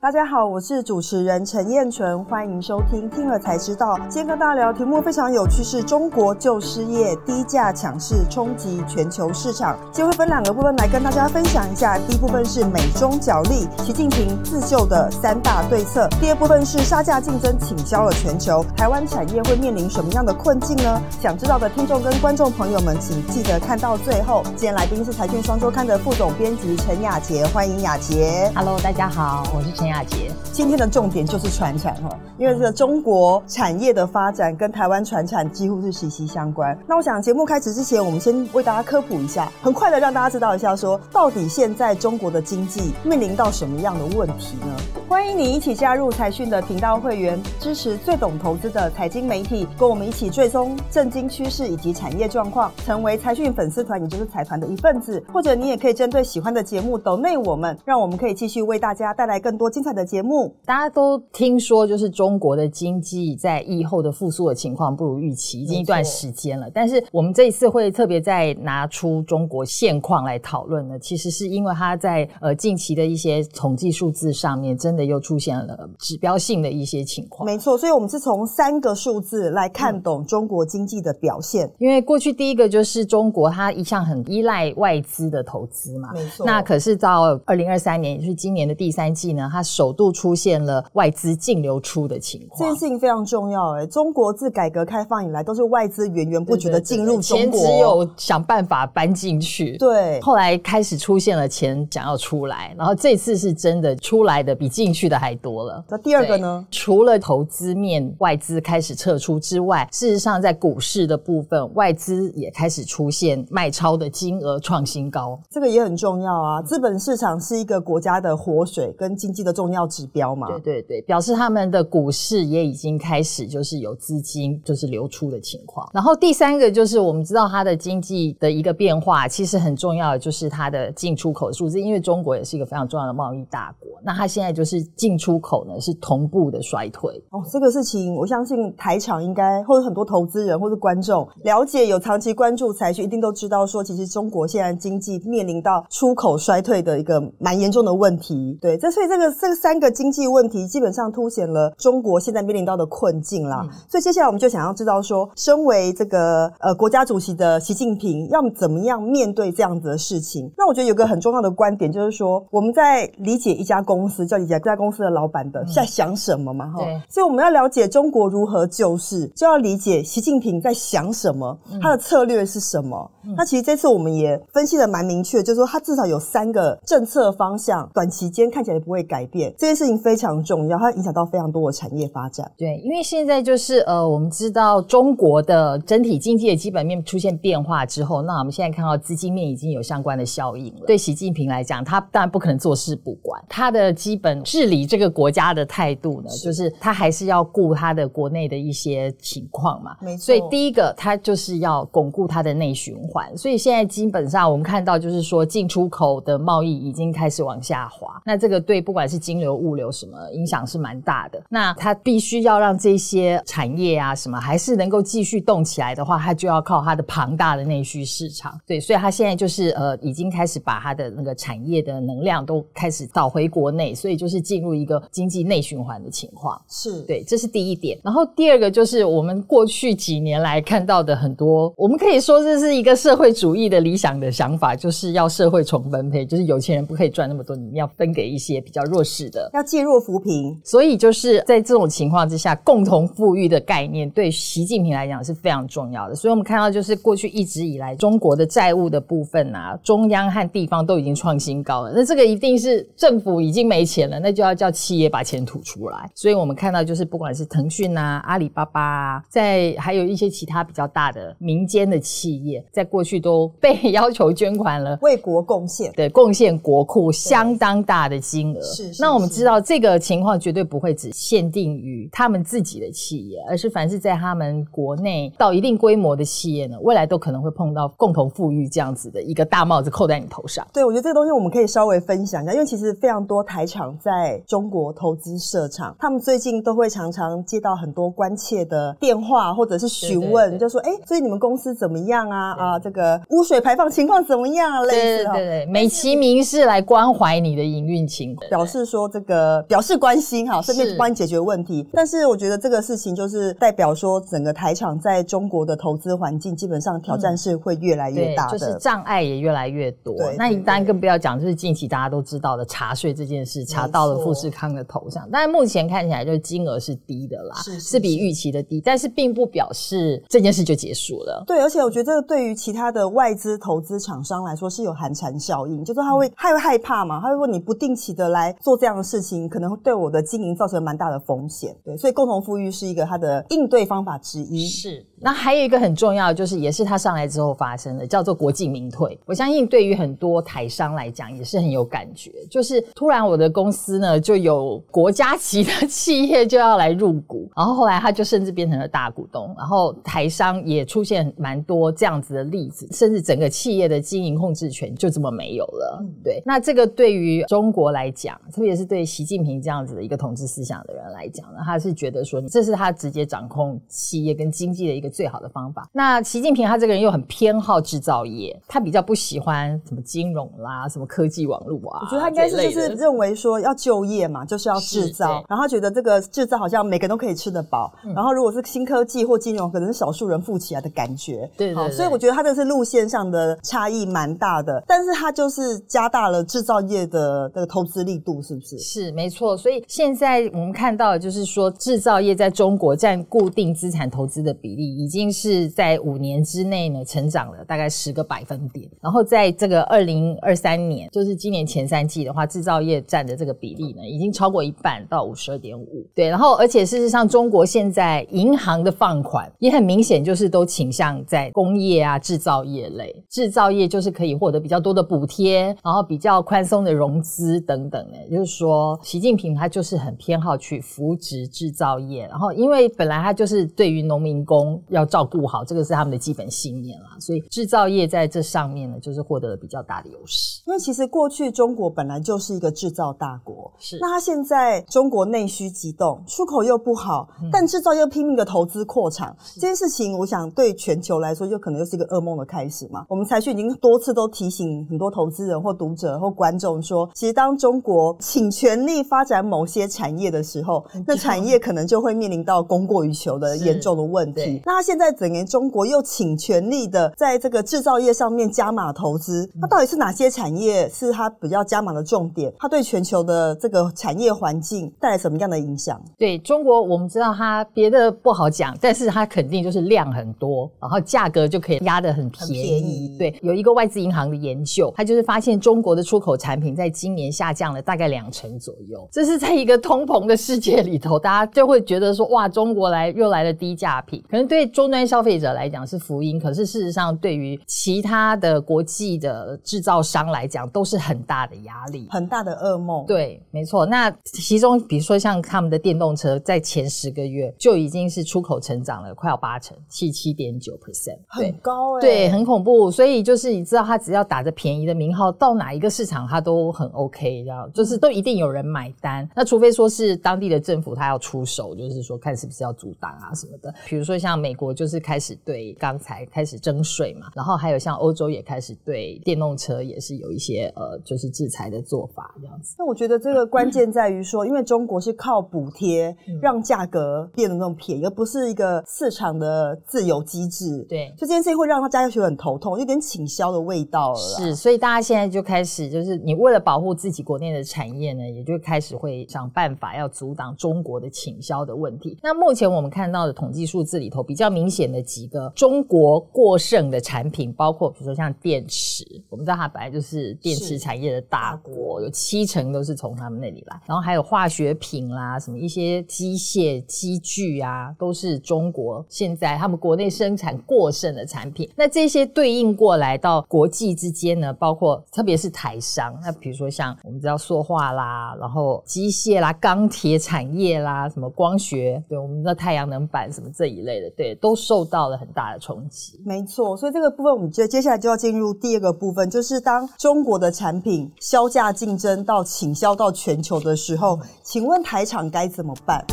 大家好，我是主持人陈燕纯，欢迎收听。听了才知道，今天跟大家聊题目非常有趣，是中国旧失业，低价抢市冲击全球市场。今天会分两个部分来跟大家分享一下。第一部分是美中角力，习近平自救的三大对策；第二部分是杀价竞争倾销了全球，台湾产业会面临什么样的困境呢？想知道的听众跟观众朋友们，请记得看到最后。今天来宾是财讯双周刊的副总编辑陈雅杰，欢迎雅杰。Hello，大家好，我是陈。亚杰，今天的重点就是传产哈，因为这个中国产业的发展跟台湾传产几乎是息息相关。那我想节目开始之前，我们先为大家科普一下，很快的让大家知道一下，说到底现在中国的经济面临到什么样的问题呢？欢迎你一起加入财讯的频道会员，支持最懂投资的财经媒体，跟我们一起追踪震惊趋势以及产业状况，成为财讯粉丝团，也就是财团的一份子。或者你也可以针对喜欢的节目抖内我们，让我们可以继续为大家带来更多精彩的节目。大家都听说，就是中国的经济在疫后的复苏的情况不如预期，已经一段时间了。但是我们这一次会特别再拿出中国现况来讨论呢，其实是因为它在呃近期的一些统计数字上面真的。又出现了指标性的一些情况，没错，所以我们是从三个数字来看懂中国经济的表现。因为过去第一个就是中国，它一向很依赖外资的投资嘛，没错。那可是到二零二三年，也就是今年的第三季呢，它首度出现了外资净流出的情况。这件事情非常重要，哎，中国自改革开放以来都是外资源源不绝的进入中国，只有想办法搬进去。对，后来开始出现了钱想要出来，然后这次是真的出来的比进。进去的还多了。那第二个呢？除了投资面外资开始撤出之外，事实上在股市的部分，外资也开始出现卖超的金额创新高。这个也很重要啊！资本市场是一个国家的活水跟经济的重要指标嘛。对对对，表示他们的股市也已经开始就是有资金就是流出的情况。然后第三个就是我们知道它的经济的一个变化，其实很重要的就是它的进出口数字，因为中国也是一个非常重要的贸易大国。那它现在就是。进出口呢是同步的衰退哦，这个事情我相信台场应该或者很多投资人或者观众了解有长期关注财讯，一定都知道说，其实中国现在经济面临到出口衰退的一个蛮严重的问题。对，这所以这个这三个经济问题基本上凸显了中国现在面临到的困境啦。所以接下来我们就想要知道说，身为这个呃国家主席的习近平要怎么样面对这样子的事情？那我觉得有个很重要的观点就是说，我们在理解一家公司，叫理解这。家公司的老板的在想什么嘛？哈，所以我们要了解中国如何救市，就要理解习近平在想什么，他的策略是什么。那其实这次我们也分析的蛮明确，就是说他至少有三个政策方向，短期间看起来不会改变。这件事情非常重要，它影响到非常多的产业发展。对，因为现在就是呃，我们知道中国的整体经济的基本面出现变化之后，那我们现在看到资金面已经有相关的效应了。对习近平来讲，他当然不可能坐视不管，他的基本。治理这个国家的态度呢，就是他还是要顾他的国内的一些情况嘛。没错。所以第一个，他就是要巩固他的内循环。所以现在基本上我们看到，就是说进出口的贸易已经开始往下滑。那这个对不管是金流、物流什么影响是蛮大的。那它必须要让这些产业啊什么还是能够继续动起来的话，它就要靠它的庞大的内需市场。对，所以它现在就是呃已经开始把它的那个产业的能量都开始导回国内，所以就是。进入一个经济内循环的情况，是对，这是第一点。然后第二个就是我们过去几年来看到的很多，我们可以说这是一个社会主义的理想的想法，就是要社会重分配，就是有钱人不可以赚那么多，你要分给一些比较弱势的，要介入扶贫。所以就是在这种情况之下，共同富裕的概念对习近平来讲是非常重要的。所以我们看到就是过去一直以来中国的债务的部分啊，中央和地方都已经创新高了，那这个一定是政府已经没钱了，那。就要叫企业把钱吐出来，所以我们看到就是不管是腾讯啊、阿里巴巴啊，在还有一些其他比较大的民间的企业，在过去都被要求捐款了，为国贡献，对，贡献国库相当大的金额。是，那我们知道这个情况绝对不会只限定于他们自己的企业，而是凡是在他们国内到一定规模的企业呢，未来都可能会碰到共同富裕这样子的一个大帽子扣在你头上。对，我觉得这个东西我们可以稍微分享一下，因为其实非常多台厂在。中国投资设厂，他们最近都会常常接到很多关切的电话或者是询问，就说：“哎，所以你们公司怎么样啊？啊，这个污水排放情况怎么样啊？”类似对对对，美其名是来关怀你的营运情况，表示说这个表示关心哈，顺便帮你解决问题。但是我觉得这个事情就是代表说，整个台厂在中国的投资环境基本上挑战是会越来越大的，就是障碍也越来越多。那你当然更不要讲，就是近期大家都知道的茶税这件事，查到了富士康的头上。但是目前看起来，就是金额是低的啦，是是比预期的低，但是并不表示这件事就结束了。对，而且我觉得对于其他的外资投资厂商来说，是有寒蝉效应，就是他会他会害怕嘛，他会问你不定期的来做这样的事情，可能会对我的经营造成蛮大的风险。对，所以共同富裕是一个它的应对方法之一。是。那还有一个很重要，就是也是他上来之后发生的，叫做国进民退。我相信对于很多台商来讲也是很有感觉，就是突然我的公司呢就有国家级的企业就要来入股，然后后来他就甚至变成了大股东，然后台商也出现蛮多这样子的例子，甚至整个企业的经营控制权就这么没有了。对，那这个对于中国来讲，特别是对习近平这样子的一个统治思想的人来讲呢，他是觉得说，这是他直接掌控企业跟经济的一个。最好的方法。那习近平他这个人又很偏好制造业，他比较不喜欢什么金融啦、什么科技网络啊。我觉得他应该是就是认为说要就业嘛，就是要制造，然后他觉得这个制造好像每个人都可以吃得饱。然后如果是新科技或金融，可能是少数人富起来的感觉。对对。所以我觉得他这是路线上的差异蛮大的，但是他就是加大了制造业的这个投资力度，是不是？是没错。所以现在我们看到就是说，制造业在中国占固定资产投资的比例。已经是在五年之内呢，成长了大概十个百分点。然后在这个二零二三年，就是今年前三季的话，制造业占的这个比例呢，已经超过一半，到五十二点五。对，然后而且事实上，中国现在银行的放款也很明显，就是都倾向在工业啊、制造业类。制造业就是可以获得比较多的补贴，然后比较宽松的融资等等的。就是说，习近平他就是很偏好去扶植制造业。然后，因为本来他就是对于农民工。要照顾好，这个是他们的基本信念啦。所以制造业在这上面呢，就是获得了比较大的优势。因为其实过去中国本来就是一个制造大国，是那它现在中国内需急动，出口又不好，但制造又拼命的投资扩产，这件事情，我想对全球来说，就可能又是一个噩梦的开始嘛。我们财讯已经多次都提醒很多投资人或读者或观众说，其实当中国倾全力发展某些产业的时候，那产业可能就会面临到供过于求的严重的问题。那现在整年中国又倾全力的在这个制造业上面加码投资，那到底是哪些产业是它比较加码的重点？它对全球的这个产业环境带来什么样的影响？对中国，我们知道它别的不好讲，但是它肯定就是量很多，然后价格就可以压得很便宜。对，有一个外资银行的研究，它就是发现中国的出口产品在今年下降了大概两成左右。这是在一个通膨的世界里头，大家就会觉得说，哇，中国来又来了低价品，可能对。终端消费者来讲是福音，可是事实上对于其他的国际的制造商来讲都是很大的压力，很大的噩梦。对，没错。那其中比如说像他们的电动车，在前十个月就已经是出口成长了快要八成，七七点九 percent，很高哎，对，很恐怖。所以就是你知道，他只要打着便宜的名号到哪一个市场，他都很 OK，然后就是都一定有人买单。那除非说是当地的政府他要出手，就是说看是不是要阻挡啊什么的。比如说像美国。就是开始对钢材开始征税嘛，然后还有像欧洲也开始对电动车也是有一些呃，就是制裁的做法这样子。那我觉得这个关键在于说，因为中国是靠补贴让价格变得那么便宜，而不是一个市场的自由机制。对，就这件事情会让他家觉得很头痛，有点倾销的味道了。是，所以大家现在就开始就是你为了保护自己国内的产业呢，也就开始会想办法要阻挡中国的倾销的问题。那目前我们看到的统计数字里头比较。明显的几个中国过剩的产品，包括比如说像电池，我们知道它本来就是电池产业的大国，有七成都是从他们那里来。然后还有化学品啦，什么一些机械机具啊，都是中国现在他们国内生产过剩的产品。那这些对应过来到国际之间呢，包括特别是台商，那比如说像我们知道塑化啦，然后机械啦、钢铁产业啦，什么光学，对我们的太阳能板什么这一类的，对，都受到了很大的冲击。没错，所以这个部分我们接接下来就要进入第二个部分，就是当中国的产品销价竞争到倾销到全球的时候，请问台厂该怎么办？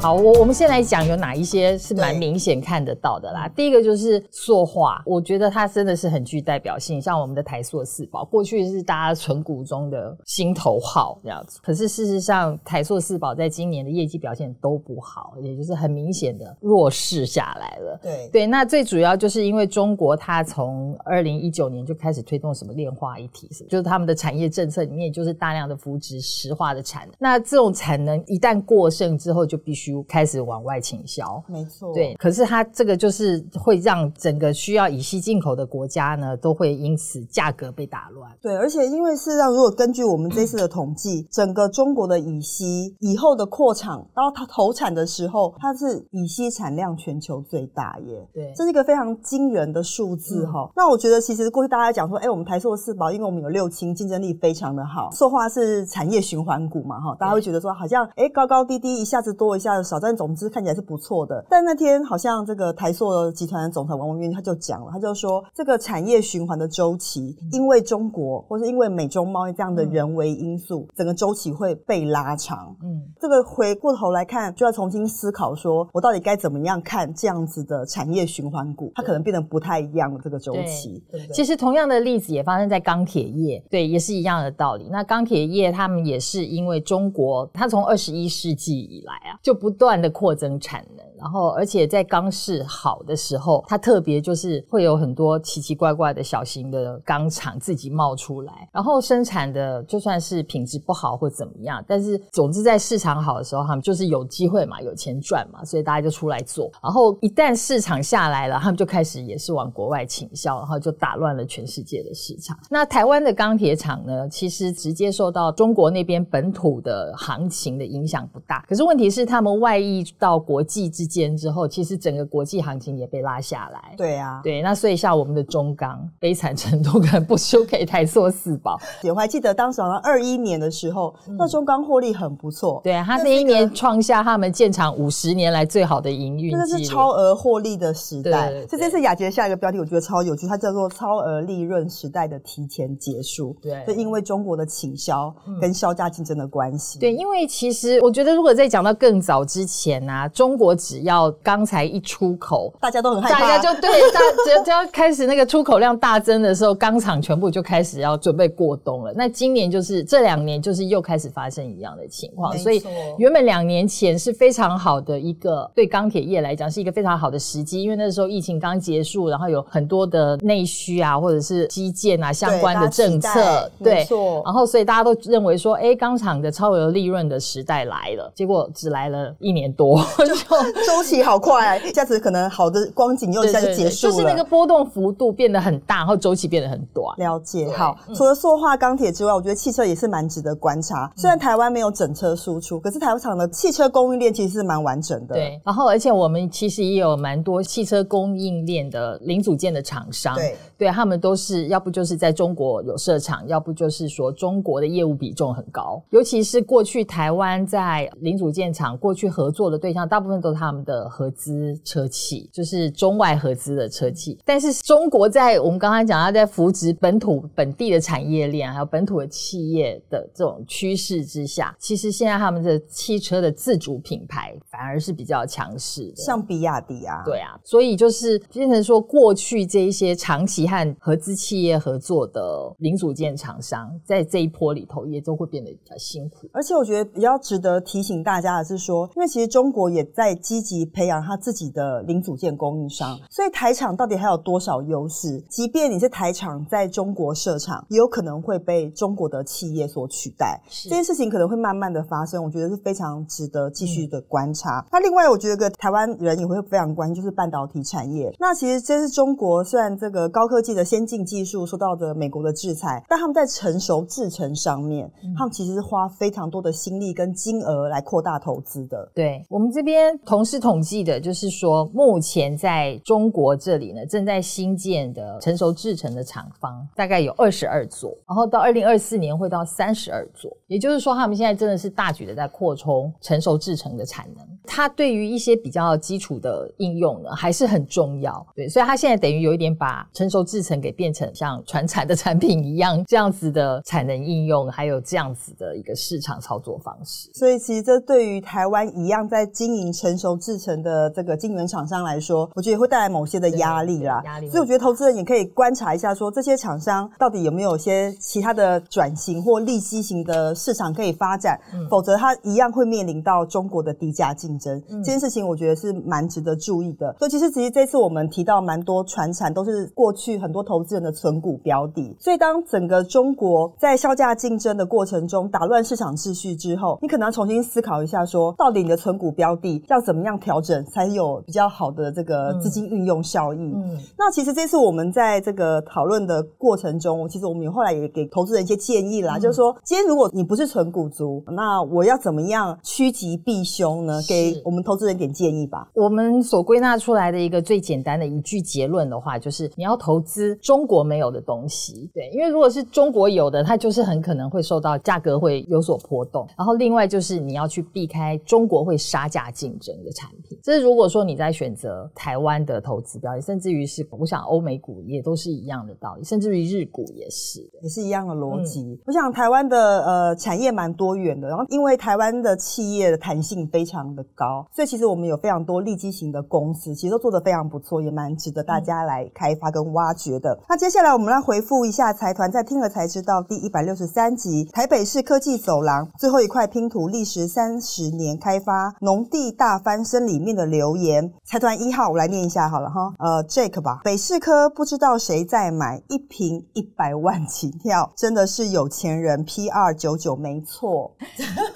好，我我们先来讲有哪一些是蛮明显看得到的啦。第一个就是塑化，我觉得它真的是很具代表性，像我们的台塑四宝，过去是大家存股中的心头号这样子。可是事实上，台塑四宝在今年的业绩表现都不好，也就是很明显的弱势下来了。对对，那最主要就是因为中国它从二零一九年就开始推动什么炼化一体，就是他们的产业政策里面就是大量的扶植石化的产能。那这种产能一旦过剩之后，就必须开始往外倾销，没错，对。可是它这个就是会让整个需要乙烯进口的国家呢，都会因此价格被打乱。对，而且因为事实上，如果根据我们这次的统计，整个中国的乙烯以后的扩产，到它投产的时候，它是乙烯产量全球最大耶。对，这是一个非常惊人的数字哈。那我觉得其实过去大家讲说，哎，我们台塑四宝，因为我们有六氢，竞争力非常的好，塑化是产业循环股嘛哈，大家会觉得说好像哎高高低低，一下子多一下子少，但总之看起来是不错的。但那天好像这个台塑集团的总裁王文渊他就讲了，他就说这个产业循环的周期，因为中国或是因为美中贸易这样的人为因素，整个周期会被拉长。嗯，这个回过头来看，就要重新思考，说我到底该怎么样看这样子的产业循环股，它可能变得不太一样的这个周期。对其实同样的例子也发生在钢铁业，对，也是一样的道理。那钢铁业他们也是因为中国，它从二十一世纪以来啊，就不不断的扩增产能，然后而且在钢市好的时候，它特别就是会有很多奇奇怪怪的小型的钢厂自己冒出来，然后生产的就算是品质不好或怎么样，但是总之在市场好的时候，他们就是有机会嘛，有钱赚嘛，所以大家就出来做。然后一旦市场下来了，他们就开始也是往国外倾销，然后就打乱了全世界的市场。那台湾的钢铁厂呢，其实直接受到中国那边本土的行情的影响不大，可是问题是他们外溢到国际之间之后，其实整个国际行情也被拉下来。对啊，对，那所以像我们的中钢，悲惨程度可能不输给台塑四宝。我还记得当时好像二一年的时候，那中钢获利很不错。对啊，他那一年创下他们建厂五十年来最好的营运，真的是超额获利的时代。所以这次雅洁下一个标题，我觉得超有趣，它叫做“超额利润时代的提前结束”。对，就因为中国的倾销跟销价竞争的关系。对，因为其实我觉得，如果再讲到更早之前啊，中国只要钢材一出口，大家都很害怕，大家就对，大只只要开始那个出口量大增的时候，钢厂全部就开始要准备过冬了。那今年就是这两年，就是又开始发生一样的情况，所以原本两年前是非常好的一个对钢铁业来讲是一个非常好的时机，因为那时候疫情刚结束，然后有很多的内需啊，或者是基建啊相关的政策，对，然后所以大家都认为说，哎，钢厂的超额利润的时代来了，结果只来了一年多，就周期好快，一下子可能好的光景又一下就结束了，就是那个波动幅度变得很大，然后周期变得很短。了解，好，除了塑化钢铁之外，我觉得汽车也是蛮值得观察。虽然台湾没有整车输出，可是台湾厂的汽车供应链其实是蛮完整的。对，然后而且我们其实也有蛮多汽车供应链的零组件的厂商，对，对他们都是要不就是在中国有设厂，要不就是说中国的业务比重很高。尤其是过去台湾在零组件厂过去合作的对象，大部分都是他们的合资车企，就是中外合资的车企。但是中国在我们刚刚讲，它在扶植本土本地的产业链，还有本土的企业的这种趋势之下，其实现在他们的汽车的自主品牌反而是比较强势的，像比亚迪啊，对啊，所以就是变成说，过去这一些长期和合资企业合作的零组件厂商，在这一波里头也都会变得比较辛苦。而且我觉得比较值得提醒大家的是说，因为其实中国也在积极培养他自己的零组件供应商，所以台厂到底还有多少优势？即便你是台厂在中国设厂，也有可能会被中国的企业所取代。这件事情可能会慢慢的发生，我觉得是非常值得继续的观察。那另外，我觉得个台湾人也会非常关心，就是半导体产业。那其实这是中国虽然这个高科技的先进技术受到的美国的制裁，但他们在成熟制程上面，他们其实是花非常多的心力跟金额来扩大投资的。了。对我们这边同事统计的，就是说目前在中国这里呢，正在新建的成熟制成的厂房大概有二十二座，然后到二零二四年会到三十二座，也就是说他们现在真的是大举的在扩充成熟制成的产能。它对于一些比较基础的应用呢，还是很重要。对，所以它现在等于有一点把成熟制成给变成像传产的产品一样，这样子的产能应用，还有这样子的一个市场操作方式。所以其实这对于台湾一样在经营成熟制成的这个晶圆厂商来说，我觉得也会带来某些的压力啦。压力。所以我觉得投资人也可以观察一下，说这些厂商到底有没有些其他的转型或利息型的市场可以发展，否则它一样会面临到中国的低价竞争。这件事情我觉得是蛮值得注意的。所以其实其实这次我们提到蛮多船产都是过去很多投资人的存股标的。所以当整个中国在销价竞争的过程中打乱市场秩序之后，你可能要重新思考一下，说到底你的存股标的要怎么样调整，才有比较好的这个资金运用效益。嗯，那其实这次我们在这个讨论的过程中，其实我们后来也给投资人一些建议啦，就是说，今天如果你不是存股族，那我要怎么样趋吉避凶呢？给我们投资人点建议吧。我们所归纳出来的一个最简单的一句结论的话，就是你要投资中国没有的东西。对，因为如果是中国有的，它就是很可能会受到价格会有所波动。然后另外就是你要去避开中国会杀价竞争的产品。这是如果说你在选择台湾的投资标的，甚至于是我想欧美股也都是一样的道理，甚至于日股也是，也是一样的逻辑。我想台湾的呃产业蛮多元的，然后因为台湾的企业的弹性非常的高，所以其实我们有非常多利基型的公司，其实都做得非常不错，也蛮值得大家来开发跟挖掘的。那接下来我们来回复一下财团在听了才知道第一百六十三集台北市科技走廊最后一块拼图历时三十年开发农地大翻身里面的留言。财团一号我来念一下好了哈，呃 Jake 吧，北市科不知道谁在买一瓶一百万起跳，真的是有钱人 P 二九九没错。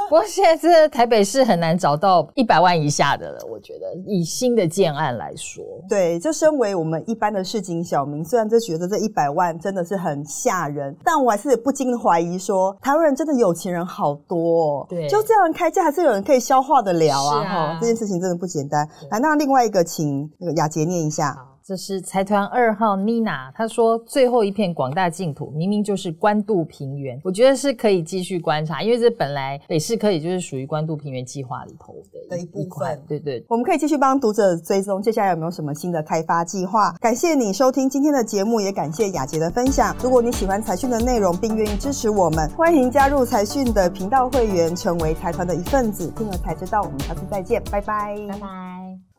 不过现在这台北市很难找到一百万以下的了，我觉得以新的建案来说，对，就身为我们一般的市井小民，虽然就觉得这一百万真的是很吓人，但我还是不禁怀疑说，台湾人真的有钱人好多，哦，对，就这样开价还是有人可以消化得了啊！哈，这件事情真的不简单。来，那另外一个，请那个雅洁念一下。这是财团二号妮娜，她说最后一片广大净土明明就是关渡平原，我觉得是可以继续观察，因为这本来北市可以就是属于关渡平原计划里头的一部分。对对，我们可以继续帮读者追踪接下来有没有什么新的开发计划。感谢你收听今天的节目，也感谢雅洁的分享。如果你喜欢财讯的内容，并愿意支持我们，欢迎加入财讯的频道会员，成为财团的一份子。听了才知道，我们下次再见，拜拜，拜拜。